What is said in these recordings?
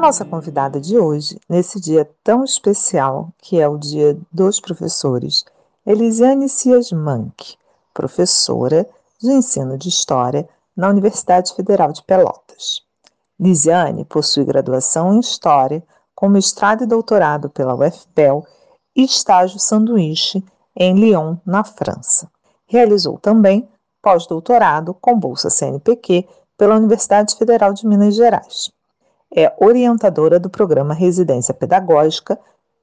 Nossa convidada de hoje, nesse dia tão especial, que é o Dia dos Professores, Elisiane Cias Manck, professora de ensino de História na Universidade Federal de Pelotas. Lisiane possui graduação em História, com mestrado e doutorado pela UFPEL e estágio sanduíche em Lyon, na França. Realizou também pós-doutorado com bolsa CNPq pela Universidade Federal de Minas Gerais é orientadora do programa Residência Pedagógica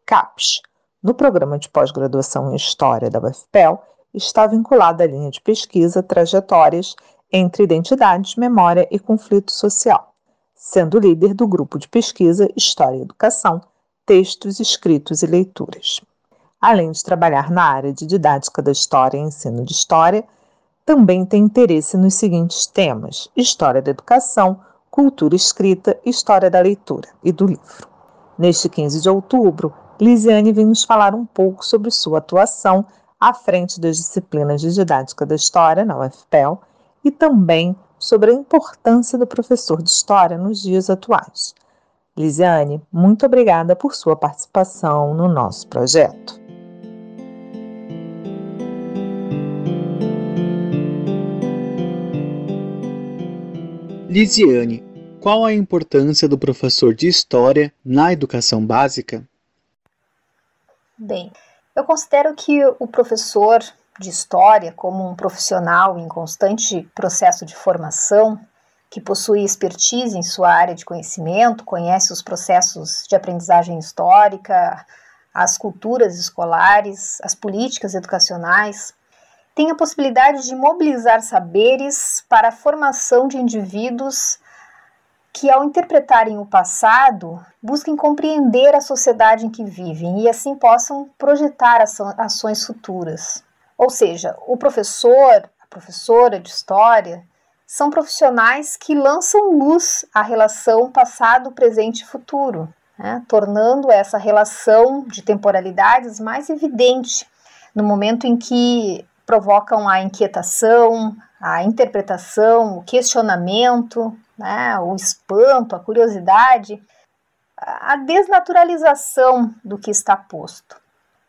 CAPES. No programa de pós-graduação em História da UFPEL, está vinculada à linha de pesquisa Trajetórias entre Identidades, Memória e Conflito Social, sendo líder do grupo de pesquisa História e Educação, Textos, Escritos e Leituras. Além de trabalhar na área de didática da história e ensino de história, também tem interesse nos seguintes temas: História da Educação, Cultura Escrita, História da Leitura e do Livro. Neste 15 de outubro, Lisiane vem nos falar um pouco sobre sua atuação à frente das disciplinas de didática da História na UFPEL e também sobre a importância do professor de História nos dias atuais. Lisiane, muito obrigada por sua participação no nosso projeto. Lisiane, qual a importância do professor de história na educação básica? Bem, eu considero que o professor de história, como um profissional em constante processo de formação, que possui expertise em sua área de conhecimento, conhece os processos de aprendizagem histórica, as culturas escolares, as políticas educacionais, tem a possibilidade de mobilizar saberes para a formação de indivíduos que, ao interpretarem o passado, busquem compreender a sociedade em que vivem e assim possam projetar ações futuras. Ou seja, o professor, a professora de história, são profissionais que lançam luz à relação passado, presente e futuro, né? tornando essa relação de temporalidades mais evidente no momento em que provocam a inquietação, a interpretação, o questionamento, né, o espanto, a curiosidade, a desnaturalização do que está posto.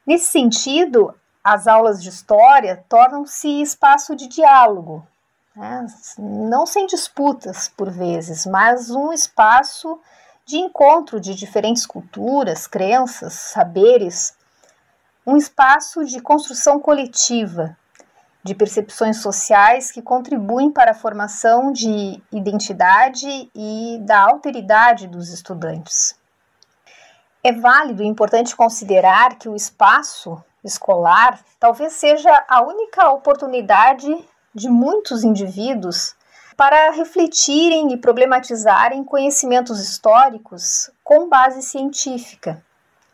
Nesse sentido, as aulas de história tornam-se espaço de diálogo, né, não sem disputas por vezes, mas um espaço de encontro de diferentes culturas, crenças, saberes, um espaço de construção coletiva, de percepções sociais que contribuem para a formação de identidade e da alteridade dos estudantes. É válido e importante considerar que o espaço escolar talvez seja a única oportunidade de muitos indivíduos para refletirem e problematizarem conhecimentos históricos com base científica.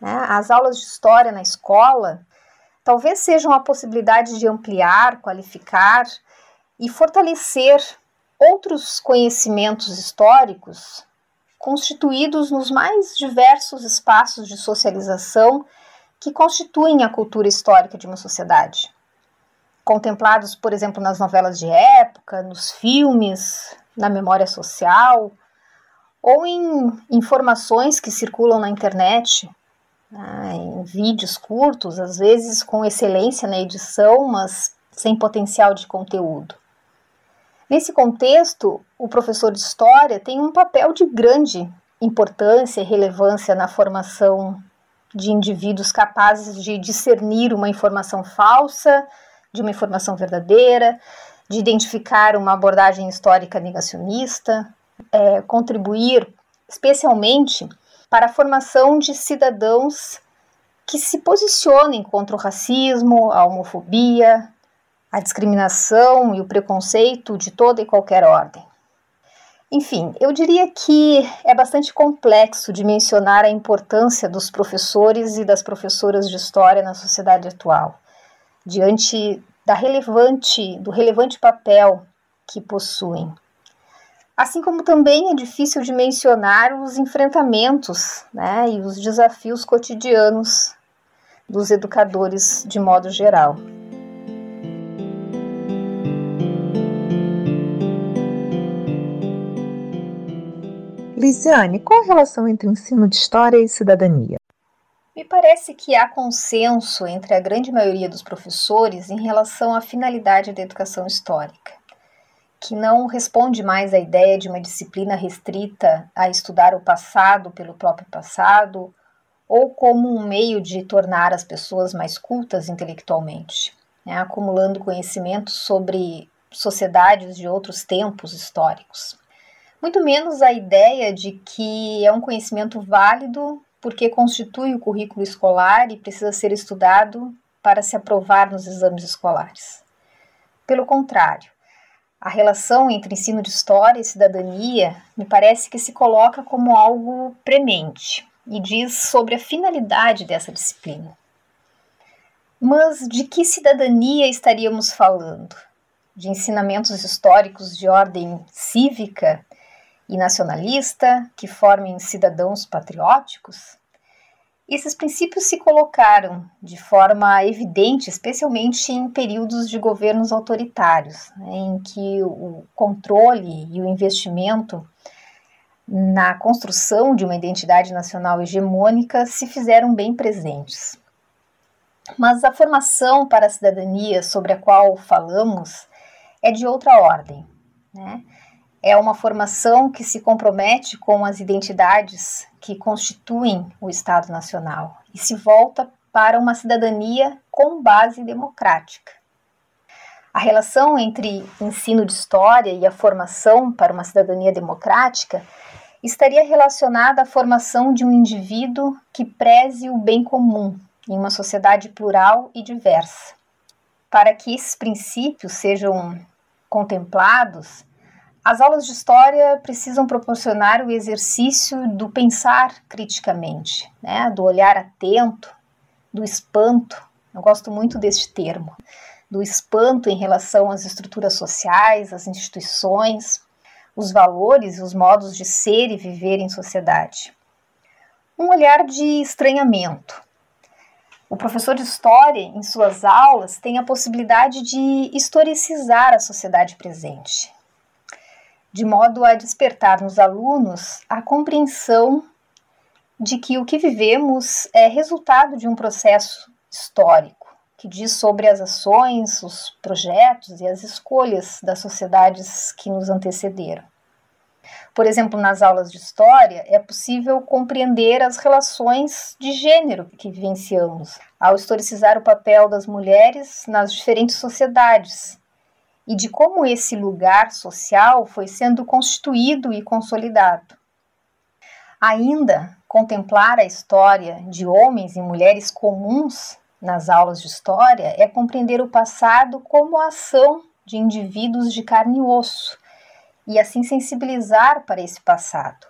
Né? As aulas de história na escola talvez sejam a possibilidade de ampliar, qualificar e fortalecer outros conhecimentos históricos constituídos nos mais diversos espaços de socialização que constituem a cultura histórica de uma sociedade. Contemplados, por exemplo, nas novelas de época, nos filmes, na memória social, ou em informações que circulam na internet, né, em vídeos curtos, às vezes com excelência na edição, mas sem potencial de conteúdo. Nesse contexto, o professor de história tem um papel de grande importância e relevância na formação de indivíduos capazes de discernir uma informação falsa de uma informação verdadeira, de identificar uma abordagem histórica negacionista, é, contribuir especialmente para a formação de cidadãos que se posicionem contra o racismo, a homofobia, a discriminação e o preconceito de toda e qualquer ordem. Enfim, eu diria que é bastante complexo de mencionar a importância dos professores e das professoras de história na sociedade atual, diante da relevante, do relevante papel que possuem. Assim como também é difícil de mencionar os enfrentamentos né, e os desafios cotidianos dos educadores de modo geral. Lisiane, qual a relação entre ensino de história e cidadania? Me parece que há consenso entre a grande maioria dos professores em relação à finalidade da educação histórica, que não responde mais à ideia de uma disciplina restrita a estudar o passado pelo próprio passado ou como um meio de tornar as pessoas mais cultas intelectualmente, né, acumulando conhecimento sobre sociedades de outros tempos históricos muito menos a ideia de que é um conhecimento válido porque constitui o currículo escolar e precisa ser estudado para se aprovar nos exames escolares. Pelo contrário, a relação entre ensino de história e cidadania me parece que se coloca como algo premente e diz sobre a finalidade dessa disciplina. Mas de que cidadania estaríamos falando? De ensinamentos históricos de ordem cívica e nacionalista, que formem cidadãos patrióticos, esses princípios se colocaram de forma evidente, especialmente em períodos de governos autoritários, né, em que o controle e o investimento na construção de uma identidade nacional hegemônica se fizeram bem presentes. Mas a formação para a cidadania sobre a qual falamos é de outra ordem. Né? É uma formação que se compromete com as identidades que constituem o Estado Nacional e se volta para uma cidadania com base democrática. A relação entre ensino de história e a formação para uma cidadania democrática estaria relacionada à formação de um indivíduo que preze o bem comum em uma sociedade plural e diversa. Para que esses princípios sejam contemplados, as aulas de história precisam proporcionar o exercício do pensar criticamente, né? do olhar atento, do espanto. Eu gosto muito deste termo, do espanto em relação às estruturas sociais, às instituições, os valores e os modos de ser e viver em sociedade. Um olhar de estranhamento. O professor de história, em suas aulas, tem a possibilidade de historicizar a sociedade presente, de modo a despertar nos alunos a compreensão de que o que vivemos é resultado de um processo histórico que diz sobre as ações, os projetos e as escolhas das sociedades que nos antecederam. Por exemplo, nas aulas de história, é possível compreender as relações de gênero que vivenciamos ao historicizar o papel das mulheres nas diferentes sociedades, e de como esse lugar social foi sendo constituído e consolidado. Ainda, contemplar a história de homens e mulheres comuns nas aulas de história é compreender o passado como a ação de indivíduos de carne e osso e assim sensibilizar para esse passado,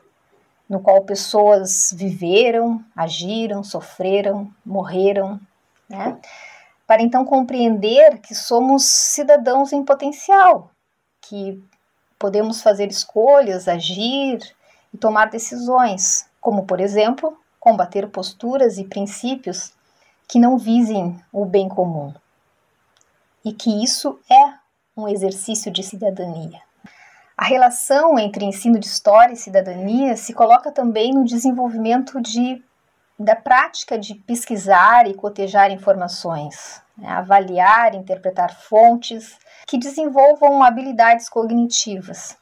no qual pessoas viveram, agiram, sofreram, morreram, né? Para então compreender que somos cidadãos em potencial, que podemos fazer escolhas, agir e tomar decisões, como, por exemplo, combater posturas e princípios que não visem o bem comum. E que isso é um exercício de cidadania. A relação entre ensino de história e cidadania se coloca também no desenvolvimento de da prática de pesquisar e cotejar informações, né, avaliar, interpretar fontes que desenvolvam habilidades cognitivas.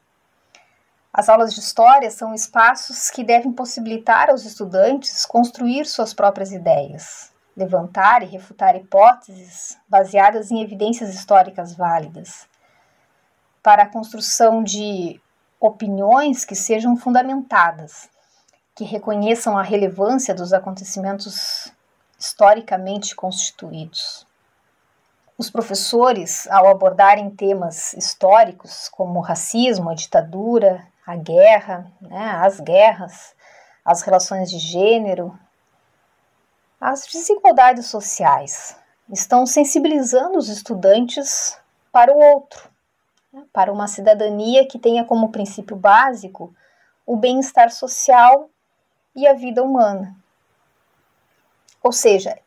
As aulas de história são espaços que devem possibilitar aos estudantes construir suas próprias ideias, levantar e refutar hipóteses baseadas em evidências históricas válidas, para a construção de opiniões que sejam fundamentadas, que reconheçam a relevância dos acontecimentos historicamente constituídos. Os professores, ao abordarem temas históricos como o racismo, a ditadura, a guerra, né, as guerras, as relações de gênero, as desigualdades sociais, estão sensibilizando os estudantes para o outro, né, para uma cidadania que tenha como princípio básico o bem-estar social e a vida humana. Ou seja,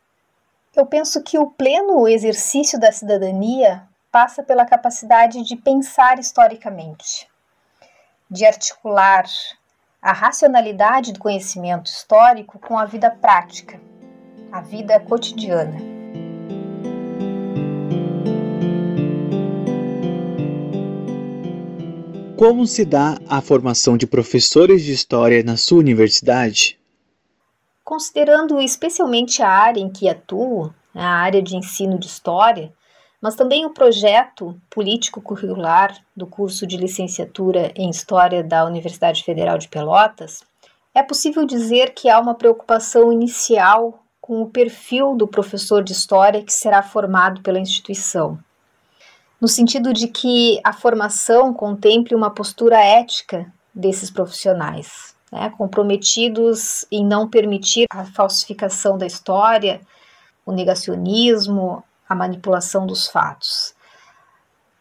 eu penso que o pleno exercício da cidadania passa pela capacidade de pensar historicamente, de articular a racionalidade do conhecimento histórico com a vida prática, a vida cotidiana. Como se dá a formação de professores de história na sua universidade? considerando especialmente a área em que atuo, a área de ensino de história, mas também o projeto político curricular do curso de licenciatura em História da Universidade Federal de Pelotas, é possível dizer que há uma preocupação inicial com o perfil do professor de história que será formado pela instituição, no sentido de que a formação contemple uma postura ética desses profissionais né, comprometidos em não permitir a falsificação da história, o negacionismo, a manipulação dos fatos.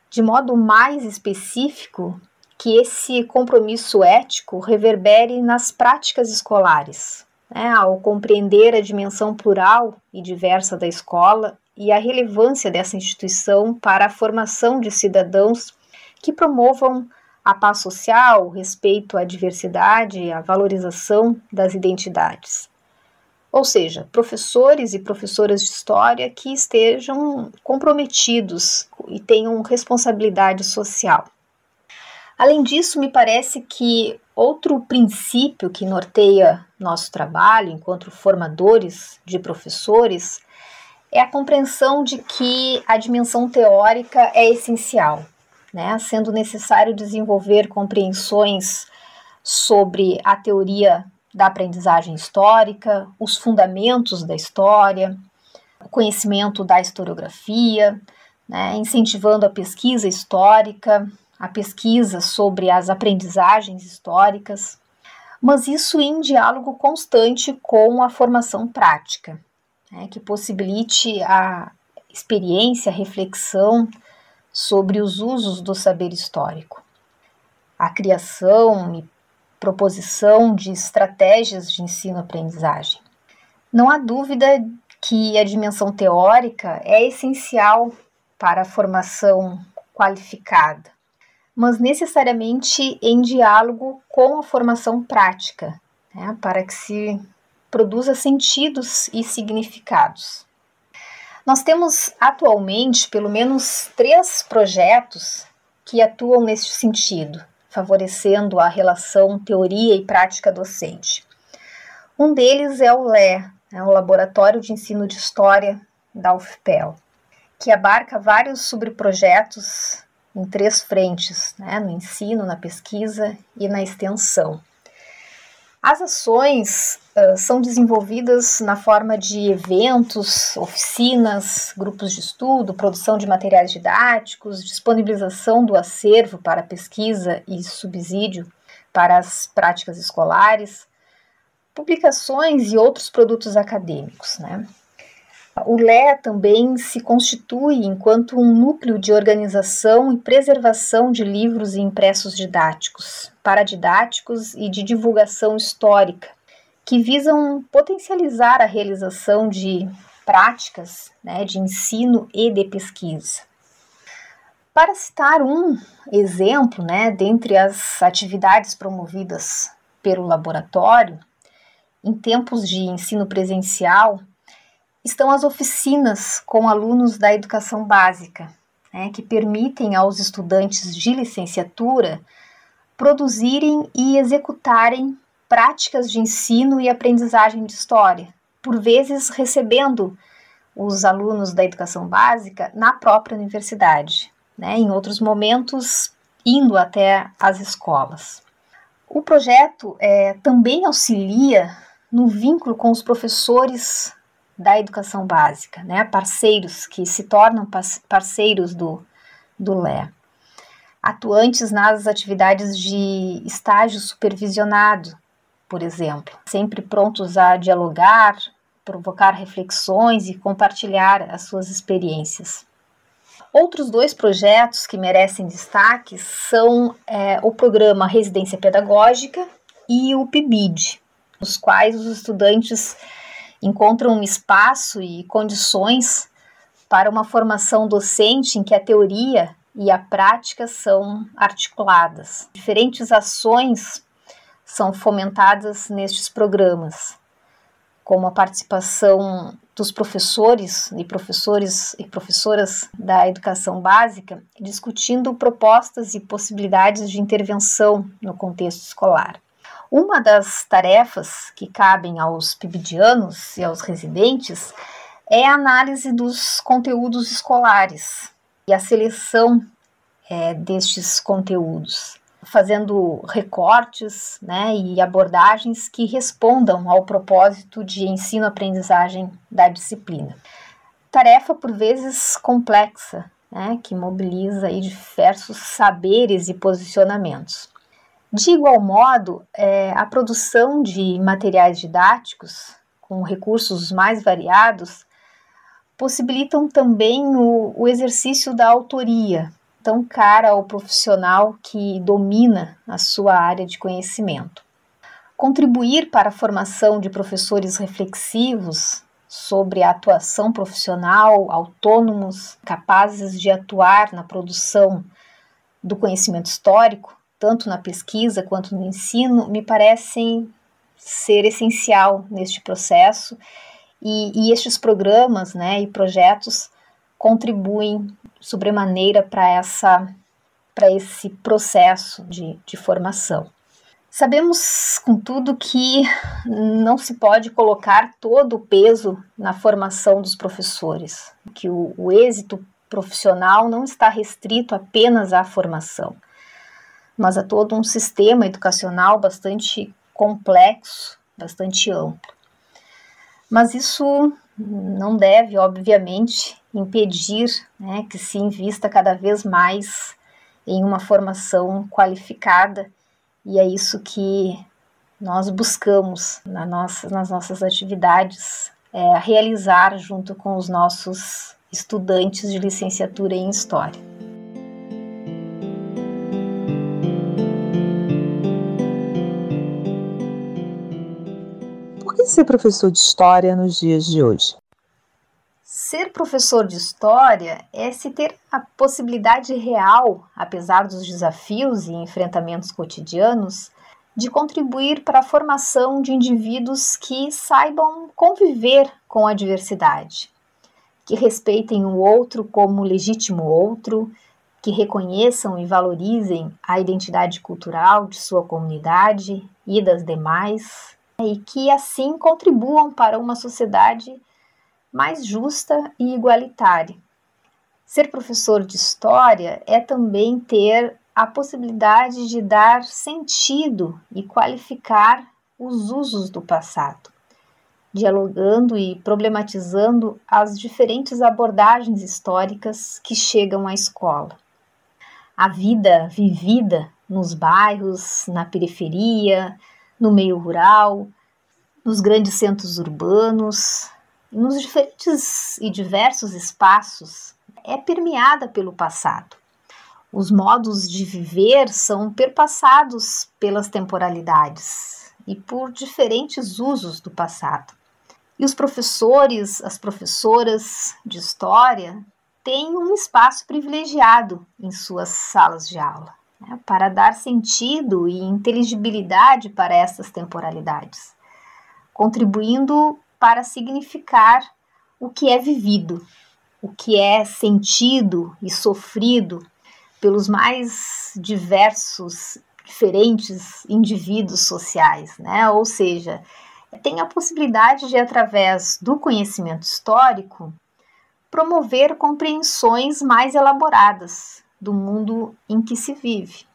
De modo mais específico, que esse compromisso ético reverbere nas práticas escolares, né, ao compreender a dimensão plural e diversa da escola e a relevância dessa instituição para a formação de cidadãos que promovam a paz social, o respeito à diversidade, a valorização das identidades. Ou seja, professores e professoras de história que estejam comprometidos e tenham responsabilidade social. Além disso, me parece que outro princípio que norteia nosso trabalho enquanto formadores de professores é a compreensão de que a dimensão teórica é essencial né, sendo necessário desenvolver compreensões sobre a teoria da aprendizagem histórica, os fundamentos da história, o conhecimento da historiografia, né, incentivando a pesquisa histórica, a pesquisa sobre as aprendizagens históricas, mas isso em diálogo constante com a formação prática, né, que possibilite a experiência, a reflexão sobre os usos do saber histórico, a criação e proposição de estratégias de ensino-aprendizagem. Não há dúvida que a dimensão teórica é essencial para a formação qualificada, mas necessariamente em diálogo com a formação prática, né, para que se produza sentidos e significados. Nós temos atualmente pelo menos três projetos que atuam nesse sentido, favorecendo a relação teoria e prática docente. Um deles é o LE, é o Laboratório de Ensino de História da UFPEL, que abarca vários subprojetos em três frentes, né, no ensino, na pesquisa e na extensão. As ações uh, são desenvolvidas na forma de eventos, oficinas, grupos de estudo, produção de materiais didáticos, disponibilização do acervo para pesquisa e subsídio para as práticas escolares, publicações e outros produtos acadêmicos. Né? O LE também se constitui enquanto um núcleo de organização e preservação de livros e impressos didáticos, paradidáticos e de divulgação histórica, que visam potencializar a realização de práticas né, de ensino e de pesquisa. Para citar um exemplo, né, dentre as atividades promovidas pelo laboratório, em tempos de ensino presencial, estão as oficinas com alunos da educação básica, né, que permitem aos estudantes de licenciatura produzirem e executarem práticas de ensino e aprendizagem de história, por vezes recebendo os alunos da educação básica na própria universidade, né? em outros momentos indo até as escolas. O projeto é, também auxilia no vínculo com os professores da educação básica, né? parceiros que se tornam parceiros do, do LE, atuantes nas atividades de estágio supervisionado, por exemplo, sempre prontos a dialogar, provocar reflexões e compartilhar as suas experiências. Outros dois projetos que merecem destaque são é, o programa Residência Pedagógica e o PIBID, nos quais os estudantes encontram espaço e condições para uma formação docente em que a teoria e a prática são articuladas. Diferentes ações são fomentadas nestes programas, como a participação dos professores e professores e professoras da educação básica, discutindo propostas e possibilidades de intervenção no contexto escolar. Uma das tarefas que cabem aos pibidianos e aos residentes é a análise dos conteúdos escolares e a seleção é, destes conteúdos, fazendo recortes né, e abordagens que respondam ao propósito de ensino-aprendizagem da disciplina. Tarefa, por vezes, complexa, né, que mobiliza aí diversos saberes e posicionamentos. De igual modo, é, a produção de materiais didáticos com recursos mais variados possibilitam também o, o exercício da autoria, tão cara ao profissional que domina a sua área de conhecimento. Contribuir para a formação de professores reflexivos sobre a atuação profissional, autônomos, capazes de atuar na produção do conhecimento histórico, tanto na pesquisa quanto no ensino, me parecem ser essencial neste processo e, e estes programas né, e projetos contribuem sobremaneira para essa para esse processo de, de formação. Sabemos, contudo, que não se pode colocar todo o peso na formação dos professores, que o, o êxito profissional não está restrito apenas à formação mas a todo um sistema educacional bastante complexo, bastante amplo. Mas isso não deve, obviamente, impedir né, que se invista cada vez mais em uma formação qualificada, e é isso que nós buscamos na nossa, nas nossas atividades é, realizar junto com os nossos estudantes de licenciatura em História. Ser professor de história nos dias de hoje? Ser professor de história é se ter a possibilidade real, apesar dos desafios e enfrentamentos cotidianos, de contribuir para a formação de indivíduos que saibam conviver com a diversidade, que respeitem o outro como legítimo outro, que reconheçam e valorizem a identidade cultural de sua comunidade e das demais, e que assim contribuam para uma sociedade mais justa e igualitária. Ser professor de história é também ter a possibilidade de dar sentido e qualificar os usos do passado, dialogando e problematizando as diferentes abordagens históricas que chegam à escola. A vida vivida nos bairros, na periferia, no meio rural, nos grandes centros urbanos, nos diferentes e diversos espaços, é permeada pelo passado. Os modos de viver são perpassados pelas temporalidades e por diferentes usos do passado. E os professores, as professoras de história têm um espaço privilegiado em suas salas de aula né, para dar sentido e inteligibilidade para essas temporalidades, contribuindo para significar o que é vivido, o que é sentido e sofrido pelos mais diversos diferentes indivíduos sociais, né? Ou seja, tem a possibilidade de, através do conhecimento histórico, promover compreensões mais elaboradas do mundo em que se vive.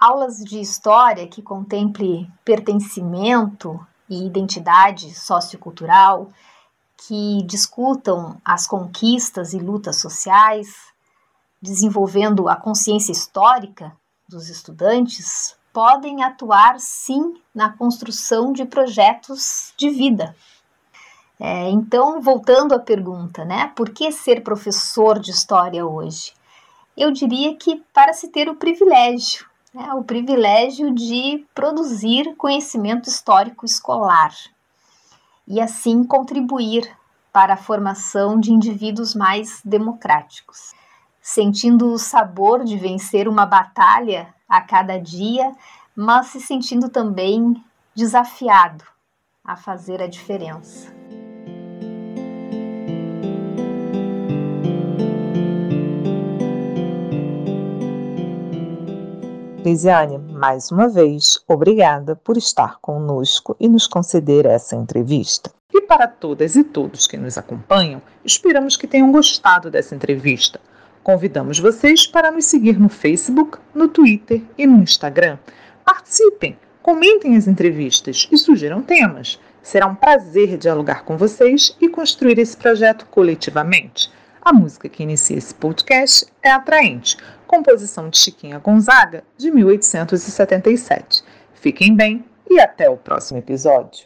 Aulas de história que contemple pertencimento e identidade sociocultural, que discutam as conquistas e lutas sociais, desenvolvendo a consciência histórica dos estudantes, podem atuar sim na construção de projetos de vida. É, então, voltando à pergunta, né? Por que ser professor de história hoje? Eu diria que para se ter o privilégio, né, o privilégio de produzir conhecimento histórico escolar e assim contribuir para a formação de indivíduos mais democráticos sentindo o sabor de vencer uma batalha a cada dia, mas se sentindo também desafiado a fazer a diferença. Lisiane, mais uma vez, obrigada por estar conosco e nos conceder essa entrevista. E para todas e todos que nos acompanham, esperamos que tenham gostado dessa entrevista. Convidamos vocês para nos seguir no Facebook, no Twitter e no Instagram. Participem, comentem as entrevistas e sugiram temas. Será um prazer dialogar com vocês e construir esse projeto coletivamente. A música que inicia esse podcast é Atraente, composição de Chiquinha Gonzaga, de 1877. Fiquem bem e até o próximo episódio.